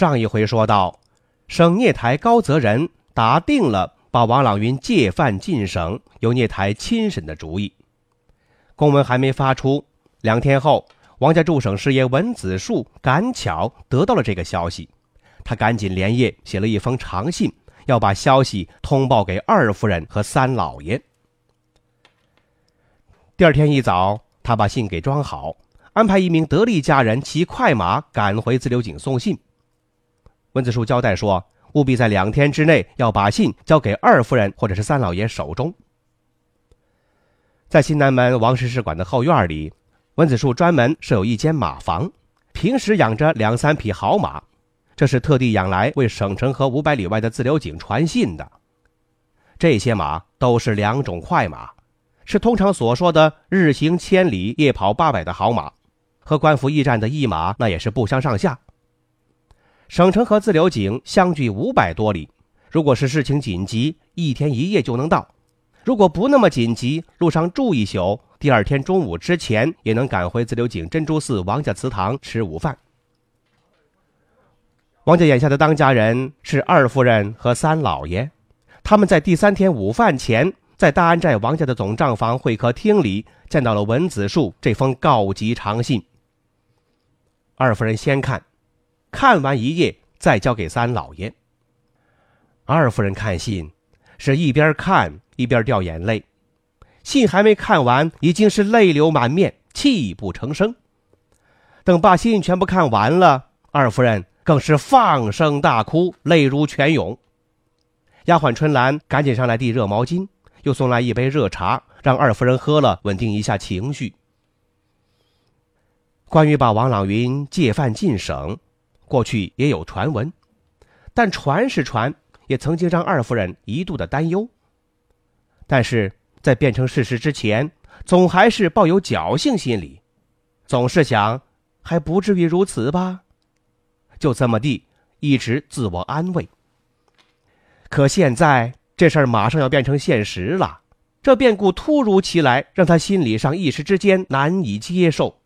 上一回说到，省聂台高泽仁打定了把王朗云借犯进省，由聂台亲审的主意。公文还没发出，两天后，王家驻省师爷文子树赶巧得到了这个消息，他赶紧连夜写了一封长信，要把消息通报给二夫人和三老爷。第二天一早，他把信给装好，安排一名得力家人骑快马赶回自流井送信。文子树交代说：“务必在两天之内要把信交给二夫人或者是三老爷手中。”在新南门王氏使馆的后院里，文子树专门设有一间马房，平时养着两三匹好马，这是特地养来为省城和五百里外的自流井传信的。这些马都是两种快马，是通常所说的日行千里、夜跑八百的好马，和官府驿站的驿马那也是不相上下。省城和自流井相距五百多里，如果是事情紧急，一天一夜就能到；如果不那么紧急，路上住一宿，第二天中午之前也能赶回自流井珍珠寺王家祠堂吃午饭。王家眼下的当家人是二夫人和三老爷，他们在第三天午饭前，在大安寨王家的总账房会客厅里见到了文子树这封告急长信。二夫人先看。看完一页，再交给三老爷。二夫人看信，是一边看一边掉眼泪，信还没看完，已经是泪流满面，泣不成声。等把信全部看完了，二夫人更是放声大哭，泪如泉涌。丫鬟春兰赶紧上来递热毛巾，又送来一杯热茶，让二夫人喝了，稳定一下情绪。关于把王朗云借犯进省。过去也有传闻，但传是传，也曾经让二夫人一度的担忧。但是在变成事实之前，总还是抱有侥幸心理，总是想还不至于如此吧，就这么地一直自我安慰。可现在这事儿马上要变成现实了，这变故突如其来，让他心理上一时之间难以接受。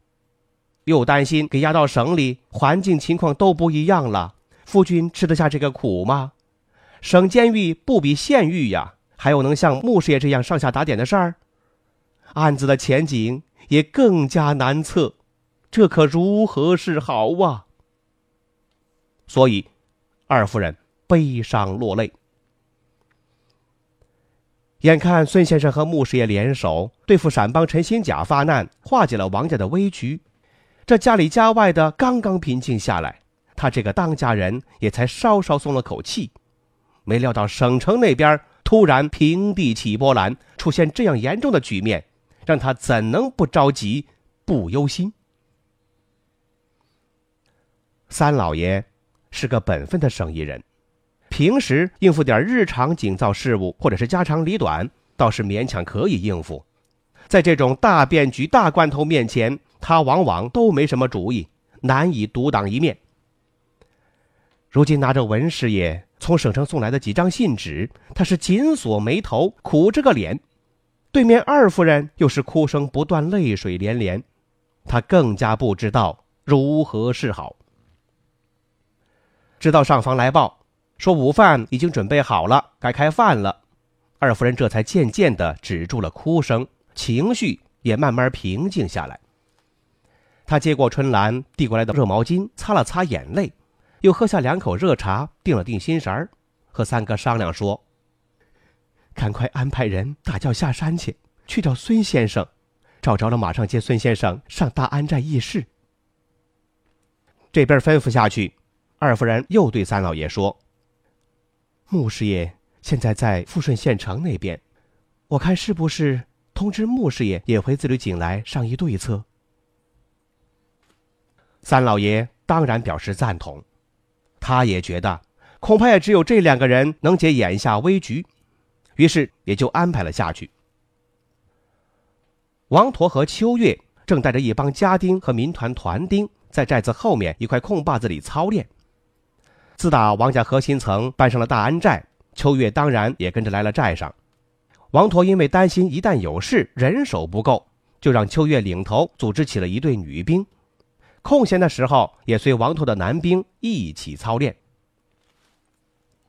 又担心给押到省里，环境情况都不一样了，夫君吃得下这个苦吗？省监狱不比县狱呀，还有能像穆师爷这样上下打点的事儿，案子的前景也更加难测，这可如何是好啊？所以，二夫人悲伤落泪。眼看孙先生和穆师爷联手对付闪帮陈新甲发难，化解了王家的危局。这家里家外的刚刚平静下来，他这个当家人也才稍稍松了口气。没料到省城那边突然平地起波澜，出现这样严重的局面，让他怎能不着急、不忧心？三老爷是个本分的生意人，平时应付点日常警造事务或者是家长里短，倒是勉强可以应付。在这种大变局、大关头面前，他往往都没什么主意，难以独当一面。如今拿着文师爷从省城送来的几张信纸，他是紧锁眉头，苦着个脸。对面二夫人又是哭声不断，泪水连连，他更加不知道如何是好。直到上房来报说午饭已经准备好了，该开饭了，二夫人这才渐渐的止住了哭声，情绪也慢慢平静下来。他接过春兰递过来的热毛巾，擦了擦眼泪，又喝下两口热茶，定了定心神儿，和三哥商量说：“赶快安排人打轿下山去，去找孙先生，找着了马上接孙先生上大安寨议事。”这边吩咐下去，二夫人又对三老爷说：“穆师爷现在在富顺县城那边，我看是不是通知穆师爷也回自流井来商议对策？”三老爷当然表示赞同，他也觉得，恐怕也只有这两个人能解眼下危局，于是也就安排了下去。王陀和秋月正带着一帮家丁和民团团丁，在寨子后面一块空坝子里操练。自打王家核心层搬上了大安寨，秋月当然也跟着来了寨上。王陀因为担心一旦有事人手不够，就让秋月领头组织起了一队女兵。空闲的时候，也随王陀的男兵一起操练。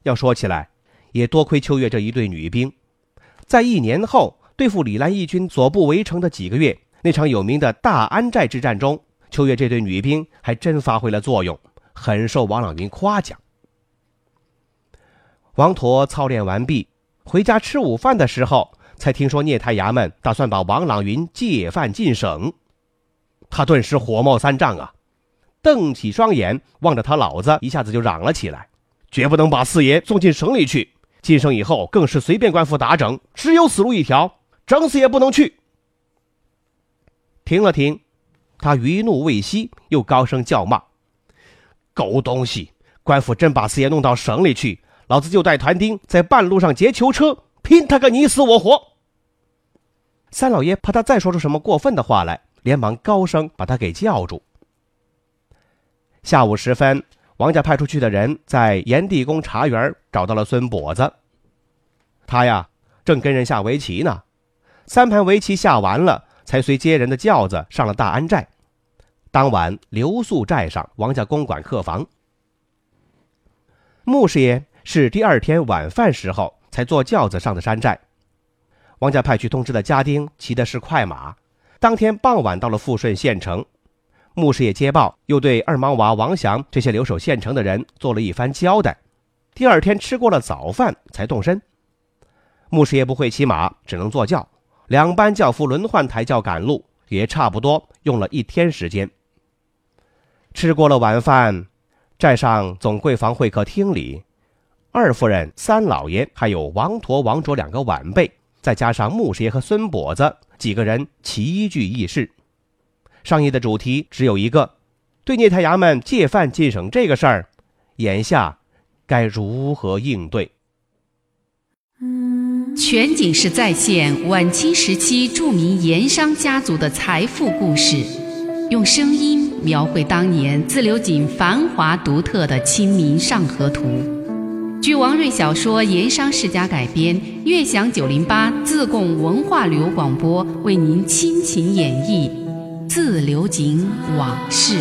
要说起来，也多亏秋月这一队女兵，在一年后对付李兰义军左部围城的几个月，那场有名的大安寨之战中，秋月这队女兵还真发挥了作用，很受王朗云夸奖。王陀操练完毕，回家吃午饭的时候，才听说聂太衙门打算把王朗云借犯进省。他顿时火冒三丈啊，瞪起双眼望着他老子，一下子就嚷了起来：“绝不能把四爷送进省里去！进省以后更是随便官府打整，只有死路一条，整死也不能去。”停了停，他余怒未息，又高声叫骂：“狗东西！官府真把四爷弄到省里去，老子就带团丁在半路上劫囚车，拼他个你死我活！”三老爷怕他再说出什么过分的话来。连忙高声把他给叫住。下午时分，王家派出去的人在炎帝宫茶园找到了孙跛子。他呀，正跟人下围棋呢。三盘围棋下完了，才随接人的轿子上了大安寨。当晚留宿寨上王家公馆客房。穆师爷是第二天晚饭时候才坐轿子上的山寨。王家派去通知的家丁骑的是快马。当天傍晚到了富顺县城，穆师爷接报，又对二毛娃王祥这些留守县城的人做了一番交代。第二天吃过了早饭才动身。穆师爷不会骑马，只能坐轿，两班轿夫轮换抬轿赶路，也差不多用了一天时间。吃过了晚饭，寨上总柜房会客厅里，二夫人、三老爷还有王陀、王卓两个晚辈，再加上穆师爷和孙跛子。几个人齐聚议事，商议的主题只有一个：对聂太衙门借犯进省这个事儿，眼下该如何应对？全景式再现晚清时期著名盐商家族的财富故事，用声音描绘当年自流井繁华独特的《清明上河图》。据王瑞小说《盐商世家》改编，悦享九零八自贡文化旅游广播为您倾情演绎《自流井往事》。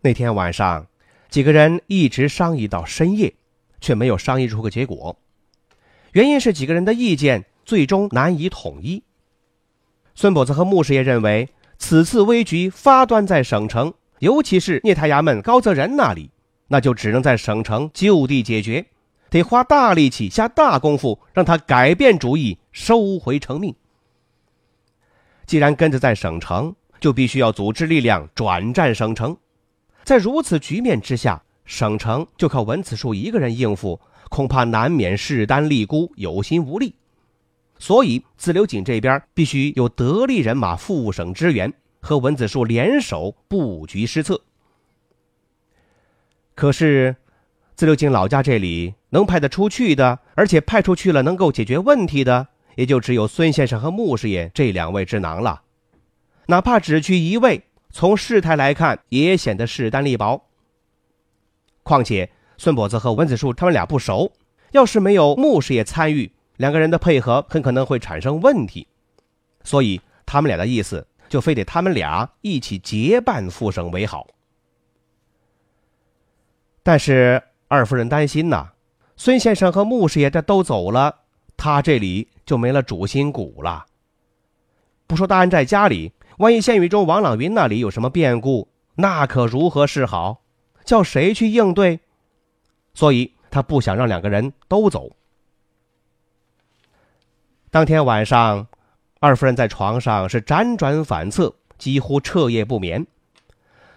那天晚上，几个人一直商议到深夜，却没有商议出个结果。原因是几个人的意见最终难以统一。孙跛子和穆师爷认为。此次危局发端在省城，尤其是聂太衙门高泽仁那里，那就只能在省城就地解决，得花大力气下大功夫，让他改变主意，收回成命。既然根子在省城，就必须要组织力量转战省城。在如此局面之下，省城就靠文子树一个人应付，恐怕难免势单力孤，有心无力。所以，自流井这边必须有得力人马赴省支援，和文子树联手布局施策。可是，自流井老家这里能派得出去的，而且派出去了能够解决问题的，也就只有孙先生和穆师爷这两位智囊了。哪怕只去一位，从事态来看，也显得势单力薄。况且，孙跛子和文子树他们俩不熟，要是没有穆师爷参与。两个人的配合很可能会产生问题，所以他们俩的意思就非得他们俩一起结伴赴省为好。但是二夫人担心呐，孙先生和穆师爷这都走了，他这里就没了主心骨了。不说大安寨家里，万一县狱中王朗云那里有什么变故，那可如何是好？叫谁去应对？所以他不想让两个人都走。当天晚上，二夫人在床上是辗转反侧，几乎彻夜不眠。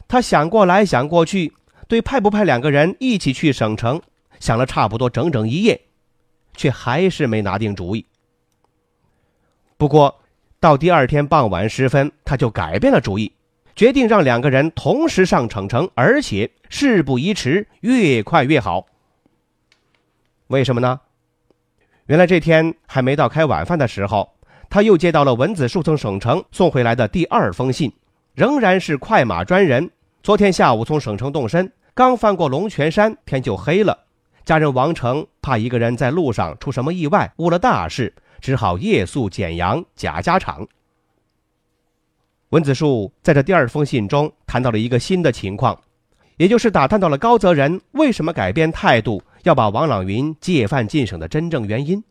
她想过来想过去，对派不派两个人一起去省城，想了差不多整整一夜，却还是没拿定主意。不过，到第二天傍晚时分，他就改变了主意，决定让两个人同时上省城，而且事不宜迟，越快越好。为什么呢？原来这天还没到开晚饭的时候，他又接到了文子树从省城送回来的第二封信，仍然是快马专人。昨天下午从省城动身，刚翻过龙泉山，天就黑了。家人王成怕一个人在路上出什么意外，误了大事，只好夜宿简阳贾家场。文子树在这第二封信中谈到了一个新的情况，也就是打探到了高泽仁为什么改变态度。要把王朗云借犯进省的真正原因，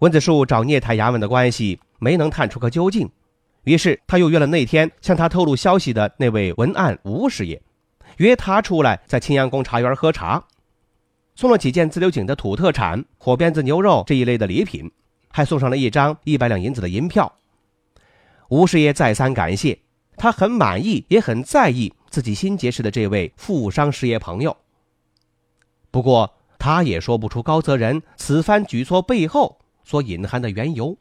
文子树找聂台衙门的关系没能探出个究竟，于是他又约了那天向他透露消息的那位文案吴师爷，约他出来在青阳宫茶园喝茶，送了几件自流井的土特产火鞭子牛肉这一类的礼品，还送上了一张一百两银子的银票。吴师爷再三感谢，他很满意，也很在意自己新结识的这位富商师爷朋友。不过，他也说不出高泽仁此番举措背后所隐含的缘由。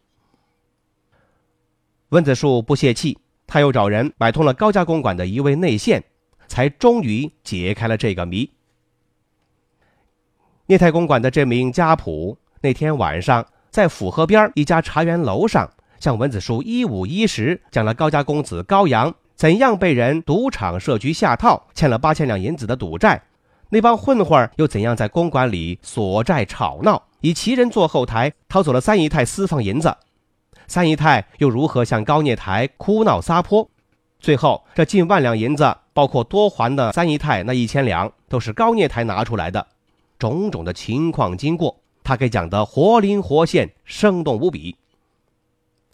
温子树不泄气，他又找人买通了高家公馆的一位内线，才终于解开了这个谜。聂太公馆的这名家仆那天晚上在府河边一家茶园楼上，向文子树一五一十讲了高家公子高阳怎样被人赌场设局下套，欠了八千两银子的赌债。那帮混混又怎样在公馆里索债吵闹，以其人做后台掏走了三姨太私房银子？三姨太又如何向高聂台哭闹撒泼？最后这近万两银子，包括多还的三姨太那一千两，都是高聂台拿出来的。种种的情况经过，他给讲得活灵活现，生动无比。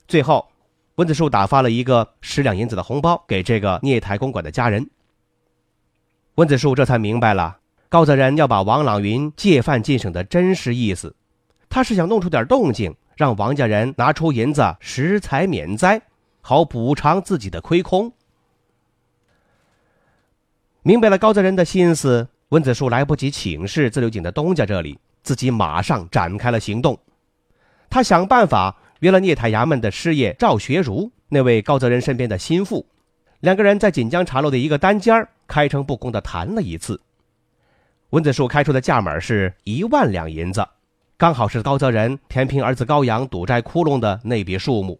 最后，温子树打发了一个十两银子的红包给这个聂台公馆的家人。温子树这才明白了。高泽仁要把王朗云借犯进省的真实意思，他是想弄出点动静，让王家人拿出银子食财免灾，好补偿自己的亏空。明白了高泽仁的心思，温子树来不及请示自流井的东家这里，自己马上展开了行动。他想办法约了聂台衙门的师爷赵学儒，那位高泽仁身边的心腹，两个人在锦江茶楼的一个单间儿开诚布公的谈了一次。文子树开出的价码是一万两银子，刚好是高泽仁填平儿子高阳赌债窟窿的那笔数目。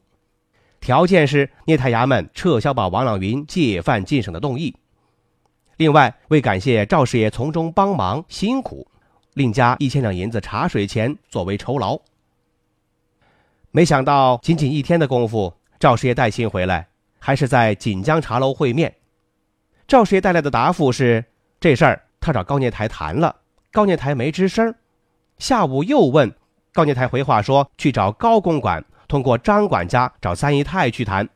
条件是聂太衙门撤销把王朗云借犯进省的动议。另外，为感谢赵师爷从中帮忙辛苦，另加一千两银子茶水钱作为酬劳。没想到仅仅一天的功夫，赵师爷带信回来，还是在锦江茶楼会面。赵师爷带来的答复是：这事儿。他找高念台谈了，高念台没吱声。下午又问高念台，回话说去找高公馆，通过张管家找三姨太去谈。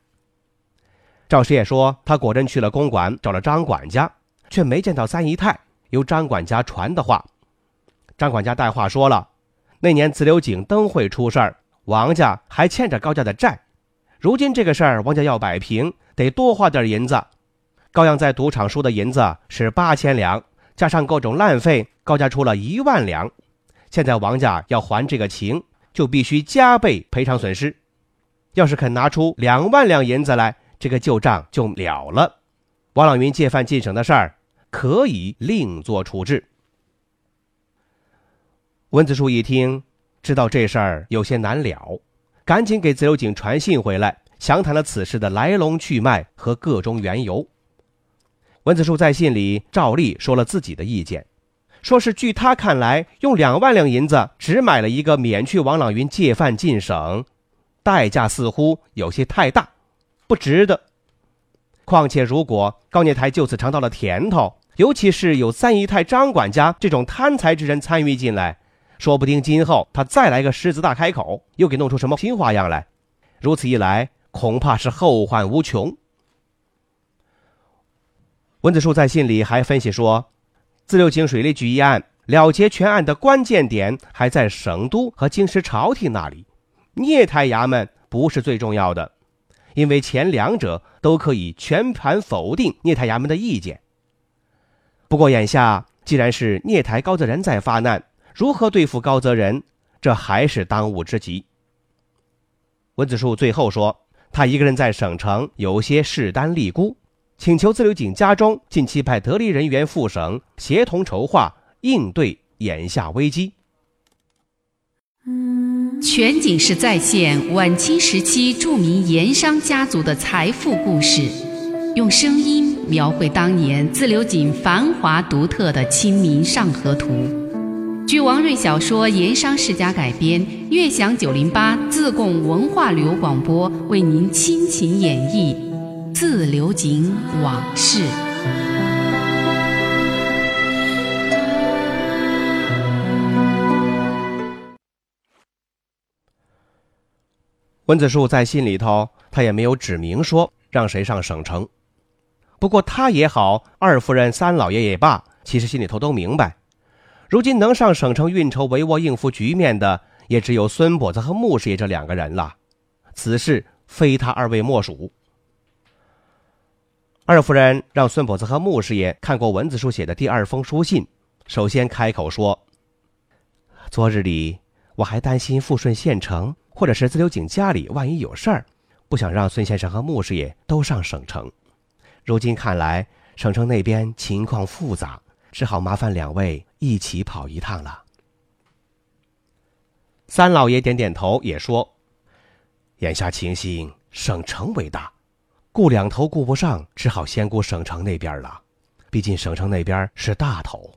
赵师爷说他果真去了公馆，找了张管家，却没见到三姨太。由张管家传的话，张管家带话说了，那年自流井灯会出事儿，王家还欠着高家的债，如今这个事儿王家要摆平，得多花点银子。高阳在赌场输的银子是八千两。加上各种烂费，高家出了一万两。现在王家要还这个情，就必须加倍赔偿损失。要是肯拿出两万两银子来，这个旧账就了了。王朗云借犯进省的事儿，可以另作处置。文子树一听，知道这事儿有些难了，赶紧给自由警传信回来，详谈了此事的来龙去脉和各种缘由。文子树在信里照例说了自己的意见，说是据他看来，用两万两银子只买了一个免去王朗云借饭进省，代价似乎有些太大，不值得。况且如果高念台就此尝到了甜头，尤其是有三姨太张管家这种贪财之人参与进来，说不定今后他再来个狮子大开口，又给弄出什么新花样来。如此一来，恐怕是后患无穷。文子树在信里还分析说，自流井水利局一案了结全案的关键点还在省都和京师朝廷那里，聂台衙门不是最重要的，因为前两者都可以全盘否定聂台衙门的意见。不过眼下既然是聂台高泽人在发难，如何对付高泽人，这还是当务之急。文子树最后说，他一个人在省城有些势单力孤，请求自流井家中近期派得力人员赴省，协同筹划应对眼下危机。全景式再现晚清时期著名盐商家族的财富故事，用声音描绘当年自流井繁华独特的《清明上河图》。据王瑞小说《盐商世家》改编，悦享九零八自贡文化旅游广播为您倾情演绎《自流井往事》。温子树在信里头，他也没有指明说让谁上省城。不过他也好，二夫人、三老爷也罢，其实心里头都明白，如今能上省城运筹帷幄应付局面的，也只有孙跛子和穆师爷这两个人了。此事非他二位莫属。二夫人让孙婆子和穆师爷看过文子书写的第二封书信，首先开口说：“昨日里我还担心富顺县城。”或者是自流井家里万一有事儿，不想让孙先生和穆师爷都上省城。如今看来，省城那边情况复杂，只好麻烦两位一起跑一趟了。三老爷点点头，也说：“眼下情形，省城为大，顾两头顾不上，只好先顾省城那边了。毕竟省城那边是大头。”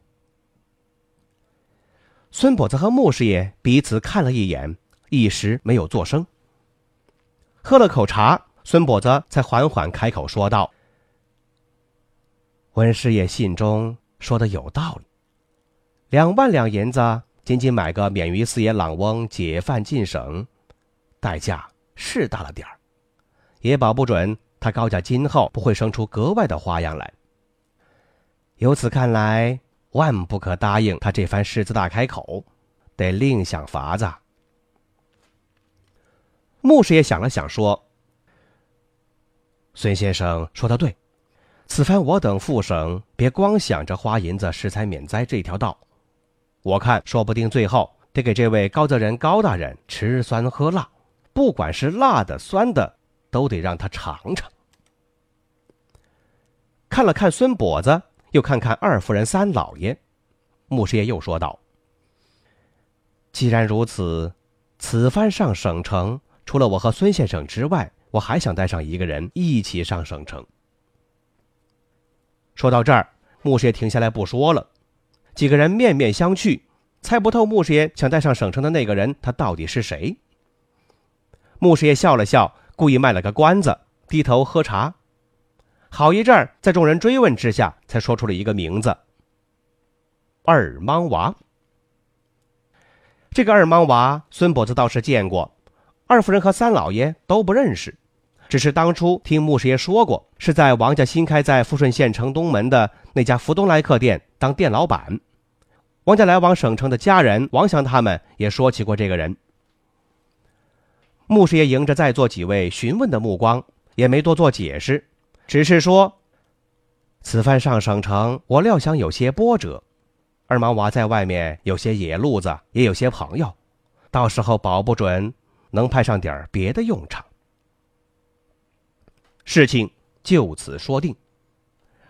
孙跛子和穆师爷彼此看了一眼。一时没有作声。喝了口茶，孙跛子才缓缓开口说道：“文师爷信中说的有道理，两万两银子仅仅买个免于四爷朗翁解犯进省，代价是大了点儿，也保不准他高家今后不会生出格外的花样来。由此看来，万不可答应他这番狮子大开口，得另想法子。”牧师也想了想，说：“孙先生说的对，此番我等副省别光想着花银子施财免灾这条道，我看说不定最后得给这位高泽人高大人吃酸喝辣，不管是辣的酸的，都得让他尝尝。”看了看孙跛子，又看看二夫人、三老爷，牧师爷又说道：“既然如此，此番上省城。”除了我和孙先生之外，我还想带上一个人一起上省城。说到这儿，穆师爷停下来不说了。几个人面面相觑，猜不透穆师爷想带上省城的那个人他到底是谁。穆师爷笑了笑，故意卖了个关子，低头喝茶。好一阵儿，在众人追问之下，才说出了一个名字：二莽娃。这个二莽娃，孙跛子倒是见过。二夫人和三老爷都不认识，只是当初听穆师爷说过，是在王家新开在富顺县城东门的那家福东来客店当店老板。王家来往省城的家人王祥他们也说起过这个人。穆师爷迎着在座几位询问的目光，也没多做解释，只是说：“此番上省城，我料想有些波折。二毛娃在外面有些野路子，也有些朋友，到时候保不准。”能派上点别的用场，事情就此说定。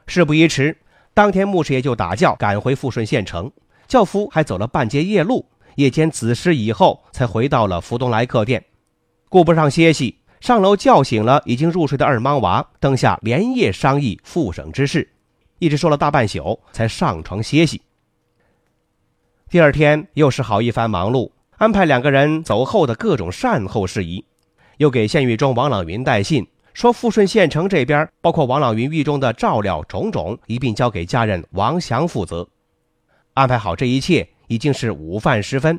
事不宜迟，当天穆师爷就打轿赶回富顺县城，轿夫还走了半截夜路，夜间子时以后才回到了福东来客店，顾不上歇息，上楼叫醒了已经入睡的二莽娃，灯下连夜商议复省之事，一直说了大半宿，才上床歇息。第二天又是好一番忙碌。安排两个人走后的各种善后事宜，又给县狱中王朗云带信，说富顺县城这边包括王朗云狱中的照料种种，一并交给家人王祥负责。安排好这一切，已经是午饭时分。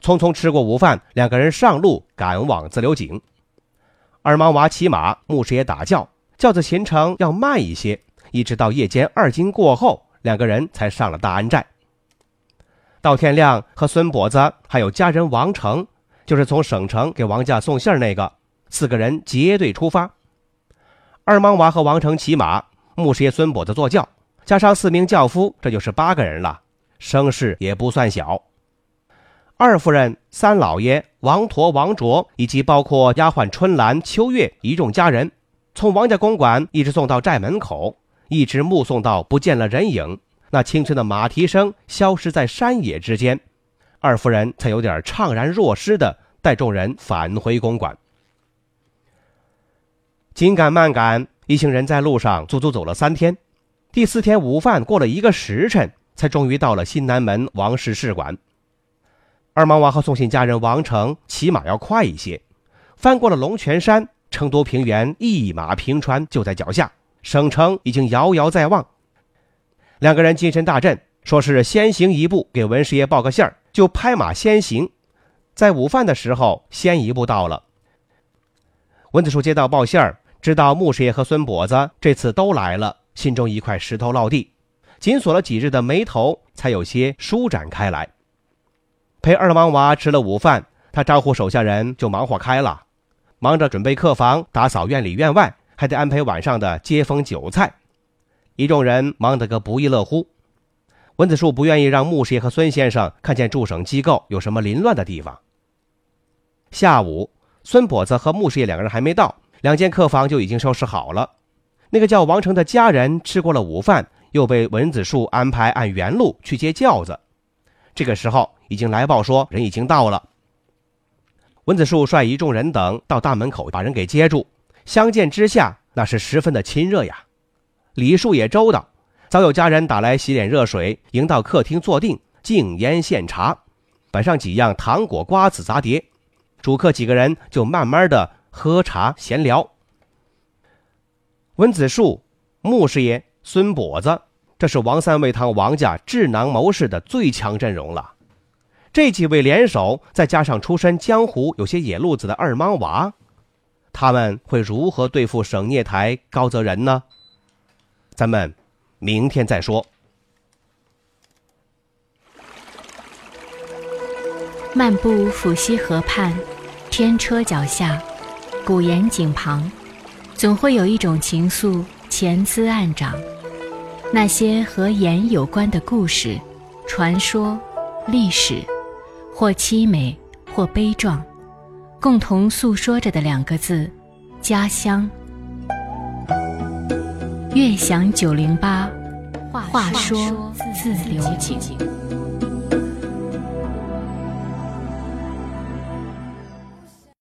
匆匆吃过午饭，两个人上路赶往自流井。二莽娃骑马，牧师爷打轿，轿子行程要慢一些，一直到夜间二更过后，两个人才上了大安寨。到天亮，和孙跛子还有家人王成，就是从省城给王家送信儿那个，四个人结队出发。二莽娃和王成骑马，牧师爷孙跛子坐轿，加上四名轿夫，这就是八个人了，声势也不算小。二夫人、三老爷、王陀、王卓以及包括丫鬟春兰、秋月一众家人，从王家公馆一直送到寨门口，一直目送到不见了人影，那清脆的马蹄声消失在山野之间，二夫人才有点怅然若失的带众人返回公馆。紧赶慢赶，一行人在路上足足走了三天，第四天午饭过了一个时辰，才终于到了新南门王氏试馆。二毛王和送信家人王成骑马要快一些，翻过了龙泉山，成都平原一马平川就在脚下，省城已经遥遥在望。两个人精神大振，说是先行一步给文师爷报个信儿，就拍马先行。在午饭的时候，先一步到了。文子树接到报信儿。知道穆师爷和孙跛子这次都来了，心中一块石头落地，紧锁了几日的眉头才有些舒展开来。陪二王娃吃了午饭，他招呼手下人就忙活开了，忙着准备客房、打扫院里院外，还得安排晚上的接风酒菜，一众人忙得个不亦乐乎。文子树不愿意让穆师爷和孙先生看见驻省机构有什么凌乱的地方。下午，孙跛子和穆师爷两个人还没到。两间客房就已经收拾好了。那个叫王成的家人吃过了午饭，又被文子树安排按原路去接轿子。这个时候已经来报说人已经到了。文子树率一众人等到大门口把人给接住，相见之下那是十分的亲热呀。礼数也周到，早有家人打来洗脸热水，迎到客厅坐定，敬烟献茶，摆上几样糖果、瓜子、杂碟，主客几个人就慢慢的。喝茶闲聊，文子树、穆师爷、孙跛子，这是王三味堂王家智囊谋士的最强阵容了。这几位联手，再加上出身江湖、有些野路子的二莽娃，他们会如何对付省聂台高泽仁呢？咱们明天再说。漫步抚溪河畔，天车脚下。古岩井旁，总会有一种情愫潜滋暗长。那些和盐有关的故事、传说、历史，或凄美，或悲壮，共同诉说着的两个字：家乡。悦享九零八，话说自流井。